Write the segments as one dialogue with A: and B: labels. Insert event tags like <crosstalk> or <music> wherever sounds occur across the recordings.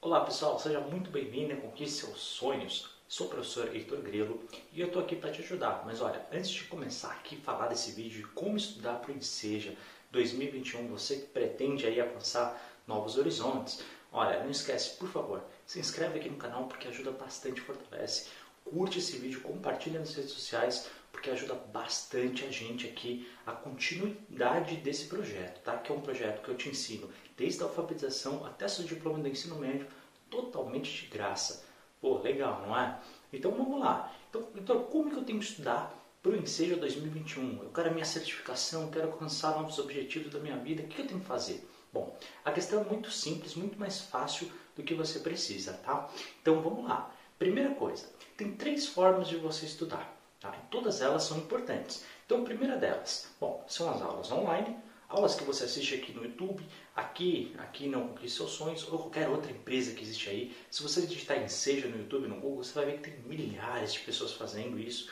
A: Olá pessoal, seja muito bem-vindo a Conquiste Seus Sonhos. Sou o professor Heitor Grelo e eu estou aqui para te ajudar. Mas olha, antes de começar aqui a falar desse vídeo de como estudar para o Enseja 2021, você que pretende aí alcançar novos horizontes, olha, não esquece, por favor, se inscreve aqui no canal porque ajuda bastante, fortalece. Curte esse vídeo, compartilha nas redes sociais porque ajuda bastante a gente aqui a continuidade desse projeto, tá? Que é um projeto que eu te ensino desde a alfabetização até seu diploma do ensino médio, totalmente de graça. Pô, legal, não é? Então vamos lá. Então, então como que eu tenho que estudar para o Enseja 2021? Eu quero a minha certificação, eu quero alcançar novos objetivos da minha vida, o que eu tenho que fazer? Bom, a questão é muito simples, muito mais fácil do que você precisa, tá? Então vamos lá. Primeira coisa, tem três formas de você estudar, tá? E todas elas são importantes. Então, a primeira delas, bom, são as aulas online, aulas que você assiste aqui no YouTube, aqui, aqui não Conquiste Seus Sonhos, ou qualquer outra empresa que existe aí. Se você digitar em Seja no YouTube, no Google, você vai ver que tem milhares de pessoas fazendo isso.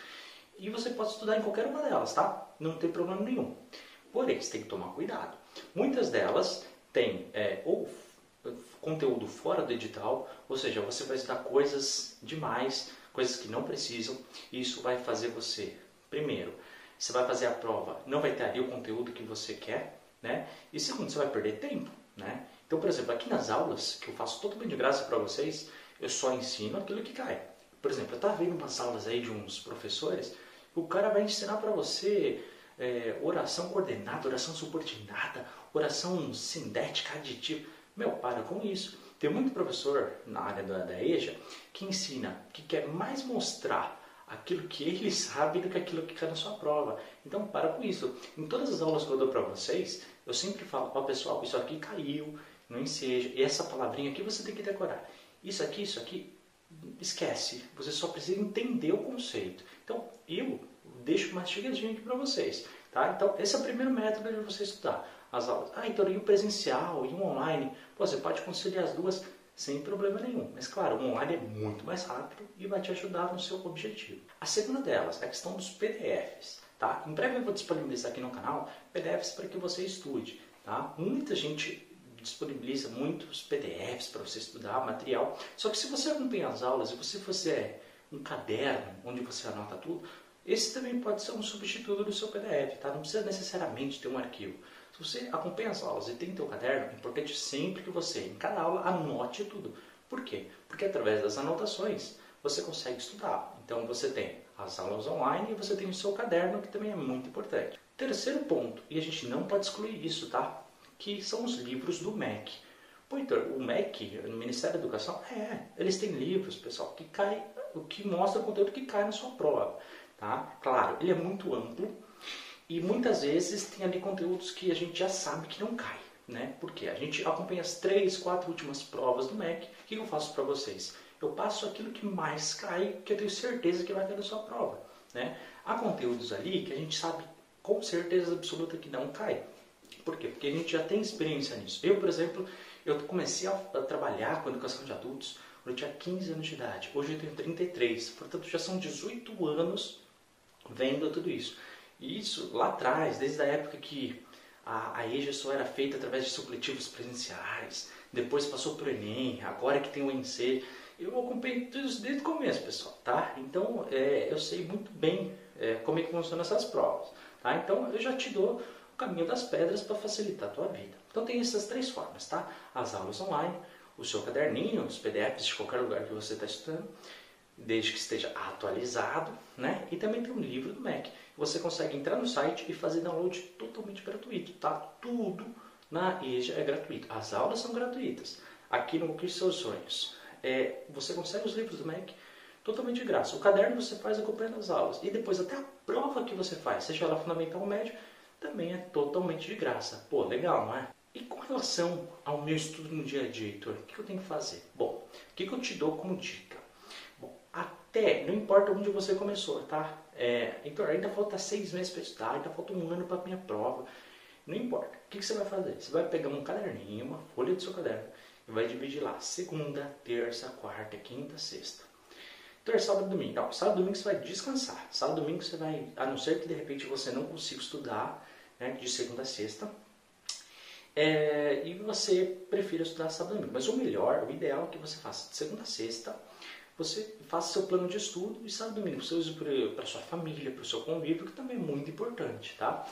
A: E você pode estudar em qualquer uma delas, tá? Não tem problema nenhum. Porém, você tem que tomar cuidado. Muitas delas têm é, ou conteúdo fora do edital, ou seja, você vai estudar coisas demais, coisas que não precisam, e isso vai fazer você, primeiro, você vai fazer a prova, não vai ter ali o conteúdo que você quer, né? E segundo, você vai perder tempo, né? Então, por exemplo, aqui nas aulas, que eu faço totalmente de graça para vocês, eu só ensino aquilo que cai. Por exemplo, eu estava vendo umas aulas aí de uns professores, o cara vai ensinar para você é, oração coordenada, oração subordinada, oração sindética aditiva. Meu, para com isso. Tem muito professor na área da, da EJA que ensina, que quer mais mostrar aquilo que ele <laughs> sabe do que aquilo que cai na sua prova. Então, para com isso. Em todas as aulas que eu dou para vocês, eu sempre falo, ó pessoal, isso aqui caiu, não enseja. E essa palavrinha aqui você tem que decorar. Isso aqui, isso aqui, esquece. Você só precisa entender o conceito. Então, eu deixo mastigadinho aqui para vocês. Tá? Então, esse é o primeiro método de você estudar as aulas. Ah, então e o presencial e o online? Pô, você pode conciliar as duas sem problema nenhum. Mas claro, o online é muito mais rápido e vai te ajudar no seu objetivo. A segunda delas é a questão dos PDFs. Tá? Em breve eu vou disponibilizar aqui no canal PDFs para que você estude. Tá? Muita gente disponibiliza muitos PDFs para você estudar material. Só que se você acompanha as aulas e você fizer um caderno onde você anota tudo, esse também pode ser um substituto do seu PDF, tá? Não precisa necessariamente ter um arquivo. Se você acompanha as aulas e tem teu caderno, é importante sempre que você, em cada aula, anote tudo. Por quê? Porque através das anotações você consegue estudar. Então você tem as aulas online e você tem o seu caderno, que também é muito importante. Terceiro ponto, e a gente não pode excluir isso, tá? Que são os livros do MEC. Pô, então, o MEC, o Ministério da Educação, é, eles têm livros, pessoal, que cai, que mostra o conteúdo que cai na sua prova. Tá? Claro, ele é muito amplo e muitas vezes tem ali conteúdos que a gente já sabe que não cai. Né? Porque a gente acompanha as três, quatro últimas provas do MEC. O que eu faço para vocês? Eu passo aquilo que mais cai, que eu tenho certeza que vai cair na sua prova. Né? Há conteúdos ali que a gente sabe com certeza absoluta que não cai. Por quê? Porque a gente já tem experiência nisso. Eu, por exemplo, eu comecei a, trabalhar com educação de adultos quando eu tinha 15 anos de idade. Hoje eu tenho 33, portanto já são 18 anos vendo tudo isso. E isso lá atrás, desde a época que a, a EJA só era feita através de supletivos presenciais, depois passou para o Enem, agora que tem o ENC, eu acompanhei tudo isso desde o começo, pessoal, tá? Então, é, eu sei muito bem é, como é que funcionam essas provas, tá? Então, eu já te dou o caminho das pedras para facilitar a tua vida. Então, tem essas três formas, tá? As aulas online, o seu caderninho, os PDFs de qualquer lugar que você está estudando, desde que esteja atualizado, né? E também tem um livro do Mac. Você consegue entrar no site e fazer download totalmente gratuito, tá? Tudo na EJA é gratuito. As aulas são gratuitas. Aqui no Conquiste Seus Sonhos, é, você consegue os livros do Mac totalmente de graça. O caderno você faz acompanhando as aulas. E depois até a prova que você faz, seja ela fundamental ou médio, também é totalmente de graça. Pô, legal, não é? E com relação ao meu estudo no dia a dia, Heitor, o que eu tenho que fazer? Bom, o que eu te dou como dica? Até, não importa onde você começou, tá? É, então, ainda falta seis meses para estudar, ainda falta um ano para minha prova. Não importa. O que, que, você vai fazer? Você vai pegar um caderninho, uma folha do seu caderno, e vai dividir lá segunda, terça, quarta, quinta, sexta. Terça, sábado e domingo. Não, sábado domingo você vai descansar. Sábado e domingo você vai, a não ser que de repente você não consiga estudar né, de segunda a sexta, é, e você prefira estudar sábado e domingo. Mas o melhor, o ideal é que você faça de segunda a sexta, você faça seu plano de estudo e sábado e domingo você use para sua família, para o seu convívio, que também é muito importante, tá?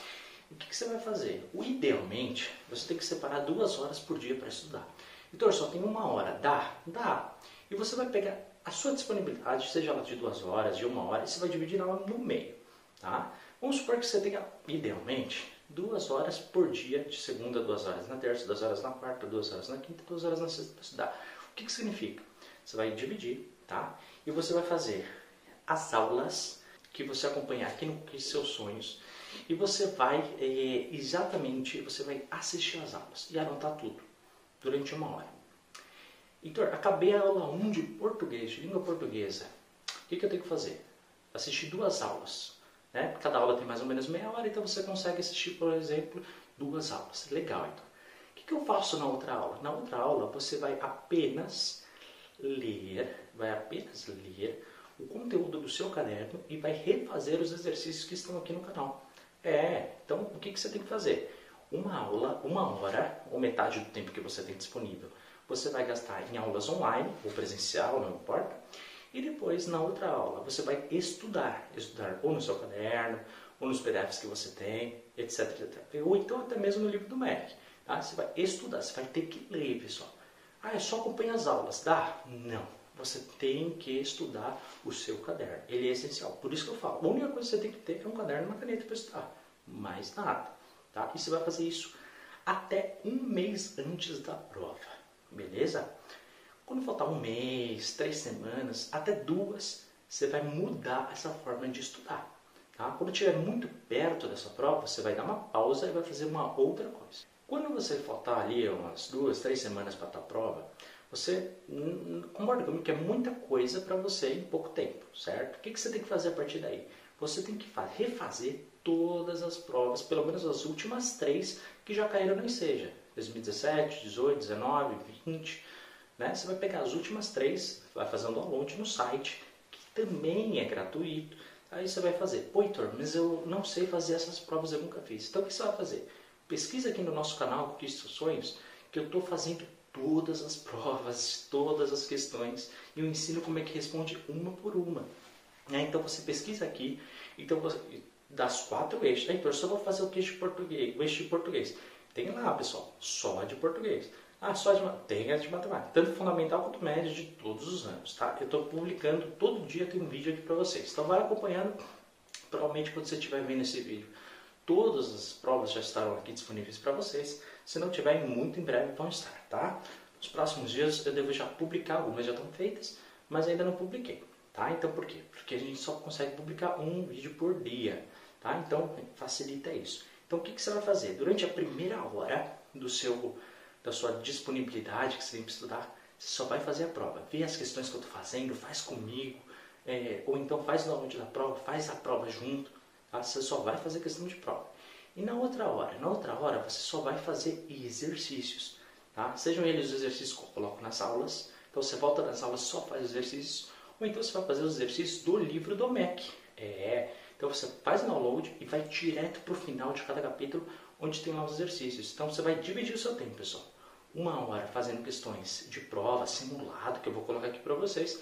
A: O que, que, você vai fazer? O, idealmente, você tem que separar duas horas por dia para estudar. Então, só tem uma hora. Dá? Dá. E você vai pegar a sua disponibilidade, seja ela de duas horas, de uma hora, e você vai dividir ela no meio, tá? Vamos supor que você tenha, idealmente, duas horas por dia, de segunda, duas horas na terça, duas horas na quarta, duas horas na quinta, duas horas na sexta para estudar. O que, que significa? Você vai dividir, tá? E você vai fazer as aulas que você acompanhar aqui no que Seus Sonhos e você vai é, exatamente, você vai assistir as aulas e anotar tudo durante uma hora. Heitor, acabei a aula 1 de português, de língua portuguesa. O que, que eu tenho que fazer? Assistir duas aulas. Né? Cada aula tem mais ou menos meia hora, então você consegue assistir, por exemplo, duas aulas. Legal, então. O que, que eu faço na outra aula? Na outra aula você vai apenas ler, vai apenas ler o conteúdo do seu caderno e vai refazer os exercícios que estão aqui no canal. É, então o que, que você tem que fazer? Uma aula, uma hora, ou metade do tempo que você tem disponível, você vai gastar em aulas online ou presencial, não importa. E depois, na outra aula, você vai estudar. Estudar ou no seu caderno, ou nos PDFs que você tem, etc, etc. Ou então até mesmo no livro do MEC. Tá? Você vai estudar, você vai ter que ler, pessoal. Ah, é só acompanhar as aulas. Dá? Não. Você tem que estudar o seu caderno. Ele é essencial. Por isso que eu falo, a única coisa que você tem que ter é um caderno e uma caneta para estudar. Mais nada. Tá? E você vai fazer isso até um mês antes da prova. Beleza? Quando faltar um mês, três semanas, até duas, você vai mudar essa forma de estudar. Tá? Quando estiver muito perto dessa prova, você vai dar uma pausa e vai fazer uma outra coisa. Quando você faltar ali umas duas, três semanas para a prova, você concorda comigo que é muita coisa para você em pouco tempo, certo? O que, que você tem que fazer a partir daí? Você tem que refazer todas as provas, pelo menos as últimas três que já caíram no Enseja. 2017, 18, 19, 20. Né? Você vai pegar as últimas três, vai fazer um download no site, que também é gratuito. Aí você vai fazer, pô, mas eu não sei fazer essas provas, eu nunca fiz. Então o que você vai fazer? Pesquisa aqui no nosso canal, Conquiste Sonhos, que eu estou fazendo todas as <laughs> provas, todas as questões, e eu ensino como é que responde uma por uma. Né? Então você pesquisa aqui, então você, das quatro eixos, Heitor, só vou fazer o eixo de português, o eixo de português. Tem lá, pessoal, só de português. Ah, só de tem as de matemática, tanto fundamental quanto médio de todos os anos, tá? Eu estou publicando todo dia tem um vídeo aqui para vocês. Então vai acompanhando, provavelmente quando você estiver vendo esse vídeo, todas as provas já estarão aqui disponíveis para vocês. Se não tiver, muito em breve vão estar, tá? Nos próximos dias eu devo já publicar, algumas já estão feitas, mas ainda não publiquei, tá? Então por quê? Porque a gente só consegue publicar um vídeo por dia, tá? Então facilita isso. Então o que, que você vai fazer? Durante a primeira hora do seu, da sua disponibilidade que você tem para estudar, você só vai fazer a prova. Vê as questões que eu estou fazendo, faz comigo, é, ou então faz o download da prova, faz a prova junto. Tá? Você só vai fazer questão de prova. E na outra hora? Na outra hora você só vai fazer exercícios. Tá? Sejam eles os exercícios que eu coloco nas aulas. Então você volta nas aulas só faz exercícios. Ou então você vai fazer os exercícios do livro do MEC. É, então você faz o download e vai direto para o final de cada capítulo, onde tem lá os exercícios. Então você vai dividir o seu tempo, pessoal. Uma hora fazendo questões de prova, simulado, que eu vou colocar aqui para vocês.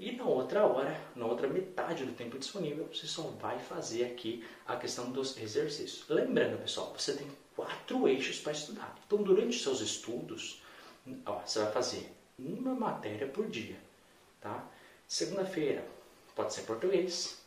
A: E na outra hora, na outra metade do tempo disponível, você só vai fazer aqui a questão dos exercícios. Lembrando, pessoal, você tem quatro eixos para estudar. Então, durante os seus estudos, ó, você vai fazer uma matéria por dia. Tá? Segunda-feira pode ser português,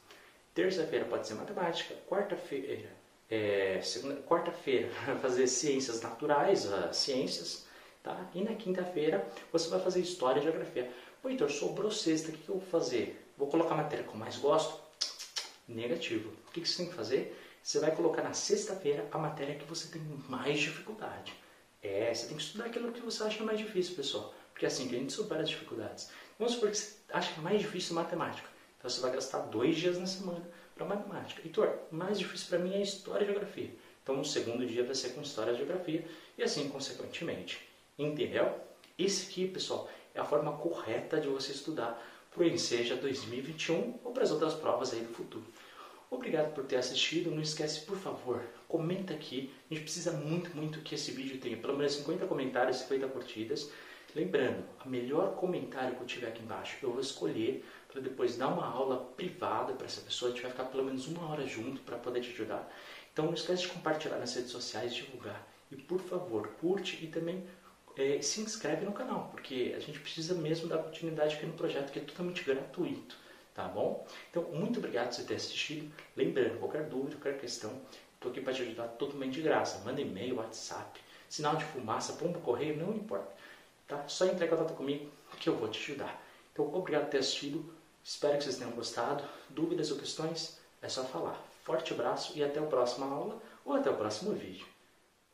A: Terça-feira pode ser matemática. Quarta-feira, é, quarta-feira <laughs> vai fazer ciências naturais, ciências, tá? E na quinta-feira você vai fazer história e geografia. Pô, Heitor, sobrou sexta, o que, eu vou fazer? Vou colocar a matéria que eu mais gosto? Negativo. O que, você tem que fazer? Você vai colocar na sexta-feira a matéria que você tem mais dificuldade. É, você tem que estudar aquilo que você acha mais difícil, pessoal. Porque é assim que a gente supera as dificuldades. Vamos supor que você acha mais difícil matemática. Então você vai gastar dois dias na semana para matemática. Heitor, mais difícil para mim é história e geografia. Então o segundo dia vai ser com história e geografia e assim consequentemente. Entendeu? Esse aqui, pessoal, é a forma correta de você estudar para o Enseja 2021 ou para as outras provas aí do futuro. Obrigado por ter assistido. Não esquece, por favor, comenta aqui. A gente precisa muito, muito que esse vídeo tenha pelo menos 50 comentários, 50 curtidas. Lembrando, o melhor comentário que eu tiver aqui embaixo eu vou escolher para depois dar uma aula privada para essa pessoa. A gente vai ficar pelo menos uma hora junto para poder te ajudar. Então não esquece de compartilhar nas redes sociais, divulgar. E por favor, curte e também é, se inscreve no canal, porque a gente precisa mesmo dar continuidade aqui no projeto que é totalmente gratuito, tá bom? Então, muito obrigado por você ter assistido. Lembrando, qualquer dúvida, qualquer questão, estou aqui para te ajudar totalmente de graça. Manda e-mail, WhatsApp, sinal de fumaça, pombo correio, não importa. Tá? Só entre em contato comigo que eu vou te ajudar. Então, obrigado por ter assistido. Espero que vocês tenham gostado. Dúvidas ou questões? É só falar. Forte abraço e até a próxima aula ou até o próximo vídeo.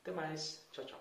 A: Até mais. Tchau, tchau.